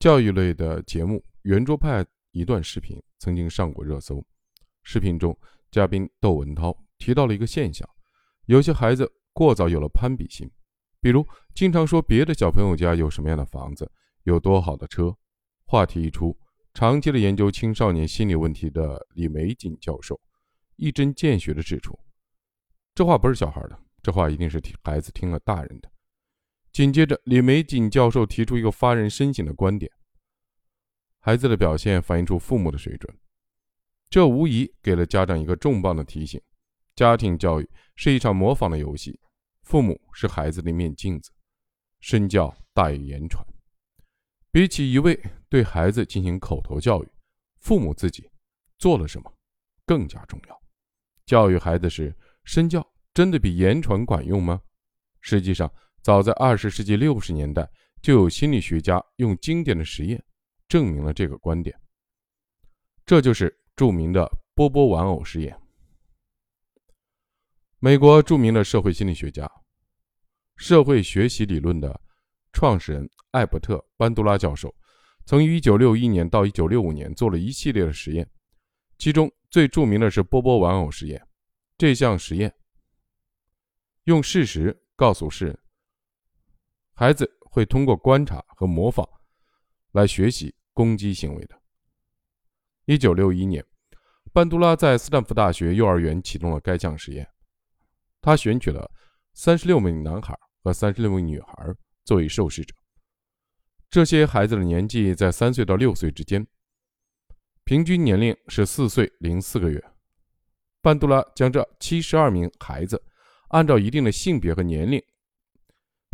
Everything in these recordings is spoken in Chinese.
教育类的节目《圆桌派》一段视频曾经上过热搜。视频中，嘉宾窦文涛提到了一个现象：有些孩子过早有了攀比心，比如经常说别的小朋友家有什么样的房子，有多好的车。话题一出，长期的研究青少年心理问题的李玫瑾教授一针见血地指出：“这话不是小孩的，这话一定是听孩子听了大人的。”紧接着，李玫瑾教授提出一个发人深省的观点：孩子的表现反映出父母的水准，这无疑给了家长一个重磅的提醒。家庭教育是一场模仿的游戏，父母是孩子的一面镜子，身教大于言传。比起一味对孩子进行口头教育，父母自己做了什么更加重要。教育孩子时，身教真的比言传管用吗？实际上，早在二十世纪六十年代，就有心理学家用经典的实验证明了这个观点。这就是著名的波波玩偶实验。美国著名的社会心理学家、社会学习理论的。创始人艾伯特·班杜拉教授曾于1961年到1965年做了一系列的实验，其中最著名的是波波玩偶实验。这项实验用事实告诉世人，孩子会通过观察和模仿来学习攻击行为的。1961年，班杜拉在斯坦福大学幼儿园启动了该项实验，他选取了36名男孩和36名女孩。作为受试者，这些孩子的年纪在三岁到六岁之间，平均年龄是四岁零四个月。班杜拉将这七十二名孩子按照一定的性别和年龄，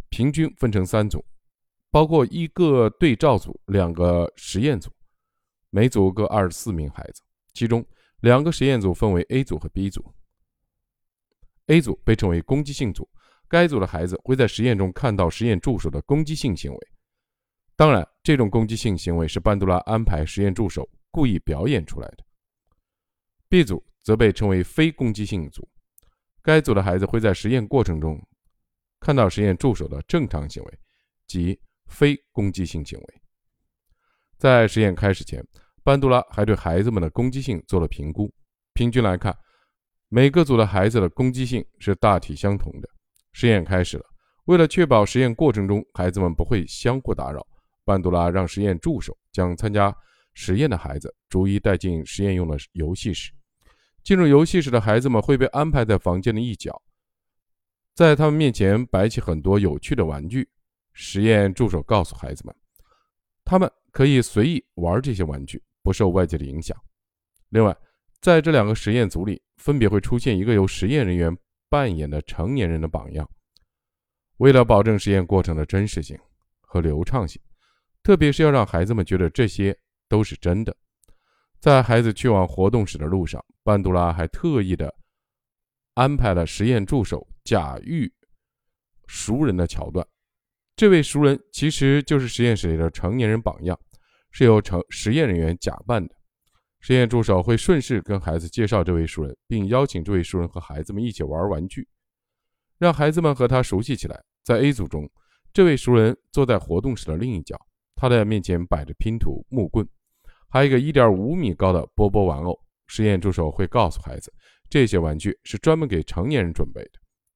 平均分成三组，包括一个对照组、两个实验组，每组各二十四名孩子。其中两个实验组分为 A 组和 B 组。A 组被称为攻击性组。该组的孩子会在实验中看到实验助手的攻击性行为，当然，这种攻击性行为是班杜拉安排实验助手故意表演出来的。B 组则被称为非攻击性组，该组的孩子会在实验过程中看到实验助手的正常行为，即非攻击性行为。在实验开始前，班杜拉还对孩子们的攻击性做了评估，平均来看，每个组的孩子的攻击性是大体相同的。实验开始了。为了确保实验过程中孩子们不会相互打扰，班杜拉让实验助手将参加实验的孩子逐一带进实验用的游戏室。进入游戏室的孩子们会被安排在房间的一角，在他们面前摆起很多有趣的玩具。实验助手告诉孩子们，他们可以随意玩这些玩具，不受外界的影响。另外，在这两个实验组里，分别会出现一个由实验人员。扮演的成年人的榜样，为了保证实验过程的真实性和流畅性，特别是要让孩子们觉得这些都是真的，在孩子去往活动室的路上，班杜拉还特意的安排了实验助手假喻熟人的桥段。这位熟人其实就是实验室里的成年人榜样，是由成实验人员假扮的。实验助手会顺势跟孩子介绍这位熟人，并邀请这位熟人和孩子们一起玩玩具，让孩子们和他熟悉起来。在 A 组中，这位熟人坐在活动室的另一角，他的面前摆着拼图、木棍，还有一个1.5米高的波波玩偶。实验助手会告诉孩子，这些玩具是专门给成年人准备的。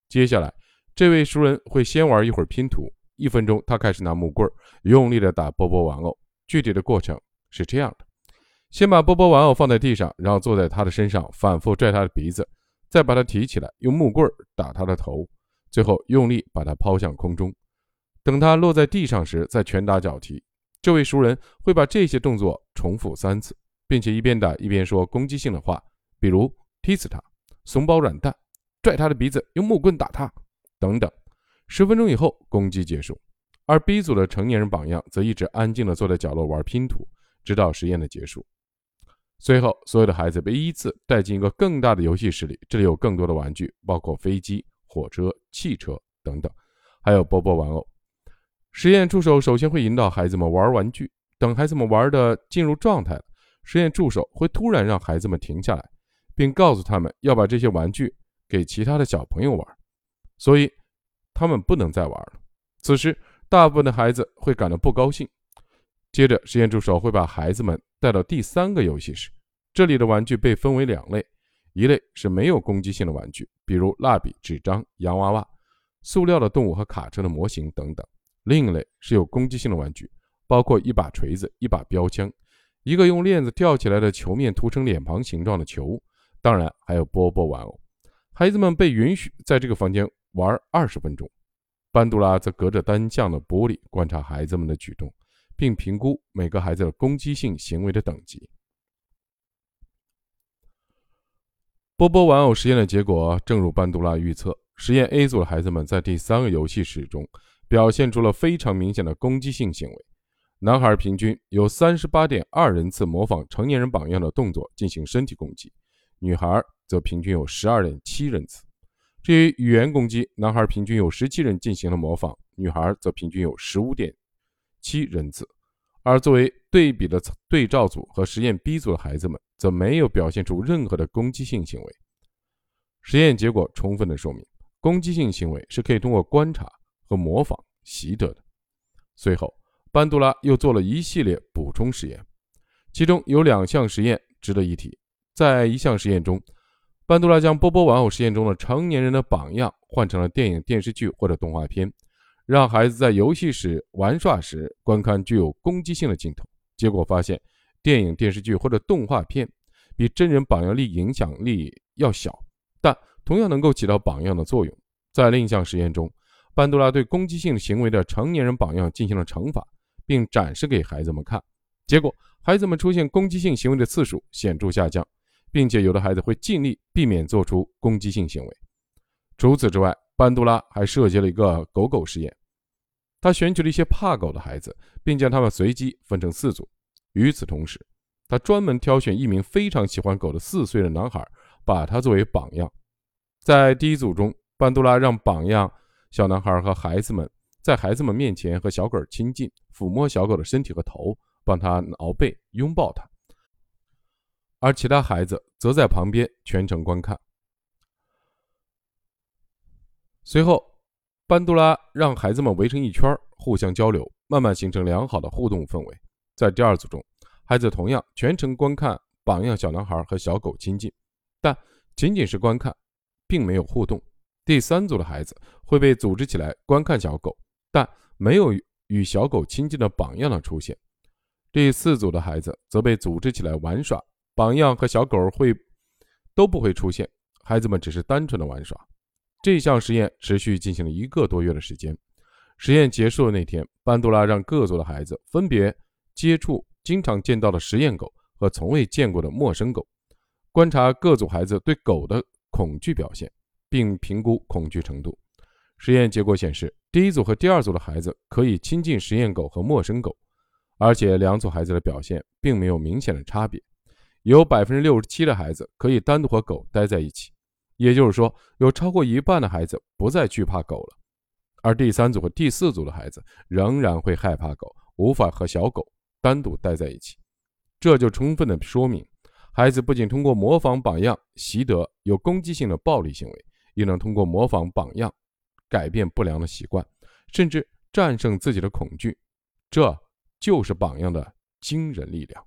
接下来，这位熟人会先玩一会儿拼图，一分钟，他开始拿木棍用力地打波波玩偶。具体的过程是这样的。先把波波玩偶放在地上，然后坐在他的身上，反复拽他的鼻子，再把他提起来，用木棍打他的头，最后用力把他抛向空中。等他落在地上时，再拳打脚踢。这位熟人会把这些动作重复三次，并且一边打一边说攻击性的话，比如踢死他、怂包软蛋、拽他的鼻子、用木棍打他等等。十分钟以后，攻击结束，而 B 组的成年人榜样则一直安静地坐在角落玩拼图，直到实验的结束。随后，所有的孩子被依次带进一个更大的游戏室里，这里有更多的玩具，包括飞机、火车、汽车等等，还有波波玩偶。实验助手首先会引导孩子们玩玩具，等孩子们玩的进入状态了，实验助手会突然让孩子们停下来，并告诉他们要把这些玩具给其他的小朋友玩，所以他们不能再玩了。此时，大部分的孩子会感到不高兴，接着，实验助手会把孩子们带到第三个游戏室，这里的玩具被分为两类：一类是没有攻击性的玩具，比如蜡笔、纸张、洋娃娃、塑料的动物和卡车的模型等等；另一类是有攻击性的玩具，包括一把锤子、一把标枪、一个用链子吊起来的球面涂成脸庞形状的球，当然还有波波玩偶。孩子们被允许在这个房间玩二十分钟。班杜拉则隔着单向的玻璃观察孩子们的举动。并评估每个孩子的攻击性行为的等级。波波玩偶实验的结果正如班杜拉预测，实验 A 组的孩子们在第三个游戏室中表现出了非常明显的攻击性行为。男孩平均有三十八点二人次模仿成年人榜样的动作进行身体攻击，女孩则平均有十二点七人次。至于语言攻击，男孩平均有十七人进行了模仿，女孩则平均有十五点。七人次，而作为对比的对照组和实验 B 组的孩子们，则没有表现出任何的攻击性行为。实验结果充分的说明，攻击性行为是可以通过观察和模仿习得的。随后，班杜拉又做了一系列补充实验，其中有两项实验值得一提。在一项实验中，班杜拉将波波玩偶实验中的成年人的榜样换成了电影、电视剧或者动画片。让孩子在游戏时玩耍时观看具有攻击性的镜头，结果发现，电影、电视剧或者动画片比真人榜样力影响力要小，但同样能够起到榜样的作用。在另一项实验中，班杜拉对攻击性行为的成年人榜样进行了惩罚，并展示给孩子们看，结果孩子们出现攻击性行为的次数显著下降，并且有的孩子会尽力避免做出攻击性行为。除此之外，班杜拉还设计了一个狗狗实验。他选取了一些怕狗的孩子，并将他们随机分成四组。与此同时，他专门挑选一名非常喜欢狗的四岁的男孩，把他作为榜样。在第一组中，班杜拉让榜样小男孩和孩子们在孩子们面前和小狗亲近，抚摸小狗的身体和头，帮他挠背、拥抱他；而其他孩子则在旁边全程观看。随后。班杜拉让孩子们围成一圈，互相交流，慢慢形成良好的互动氛围。在第二组中，孩子同样全程观看榜样小男孩和小狗亲近，但仅仅是观看，并没有互动。第三组的孩子会被组织起来观看小狗，但没有与小狗亲近的榜样的出现。第四组的孩子则被组织起来玩耍，榜样和小狗会都不会出现，孩子们只是单纯的玩耍。这项实验持续进行了一个多月的时间。实验结束的那天，班杜拉让各组的孩子分别接触经常见到的实验狗和从未见过的陌生狗，观察各组孩子对狗的恐惧表现，并评估恐惧程度。实验结果显示，第一组和第二组的孩子可以亲近实验狗和陌生狗，而且两组孩子的表现并没有明显的差别。有百分之六十七的孩子可以单独和狗待在一起。也就是说，有超过一半的孩子不再惧怕狗了，而第三组和第四组的孩子仍然会害怕狗，无法和小狗单独待在一起。这就充分的说明，孩子不仅通过模仿榜样习得有攻击性的暴力行为，也能通过模仿榜样改变不良的习惯，甚至战胜自己的恐惧。这就是榜样的惊人力量。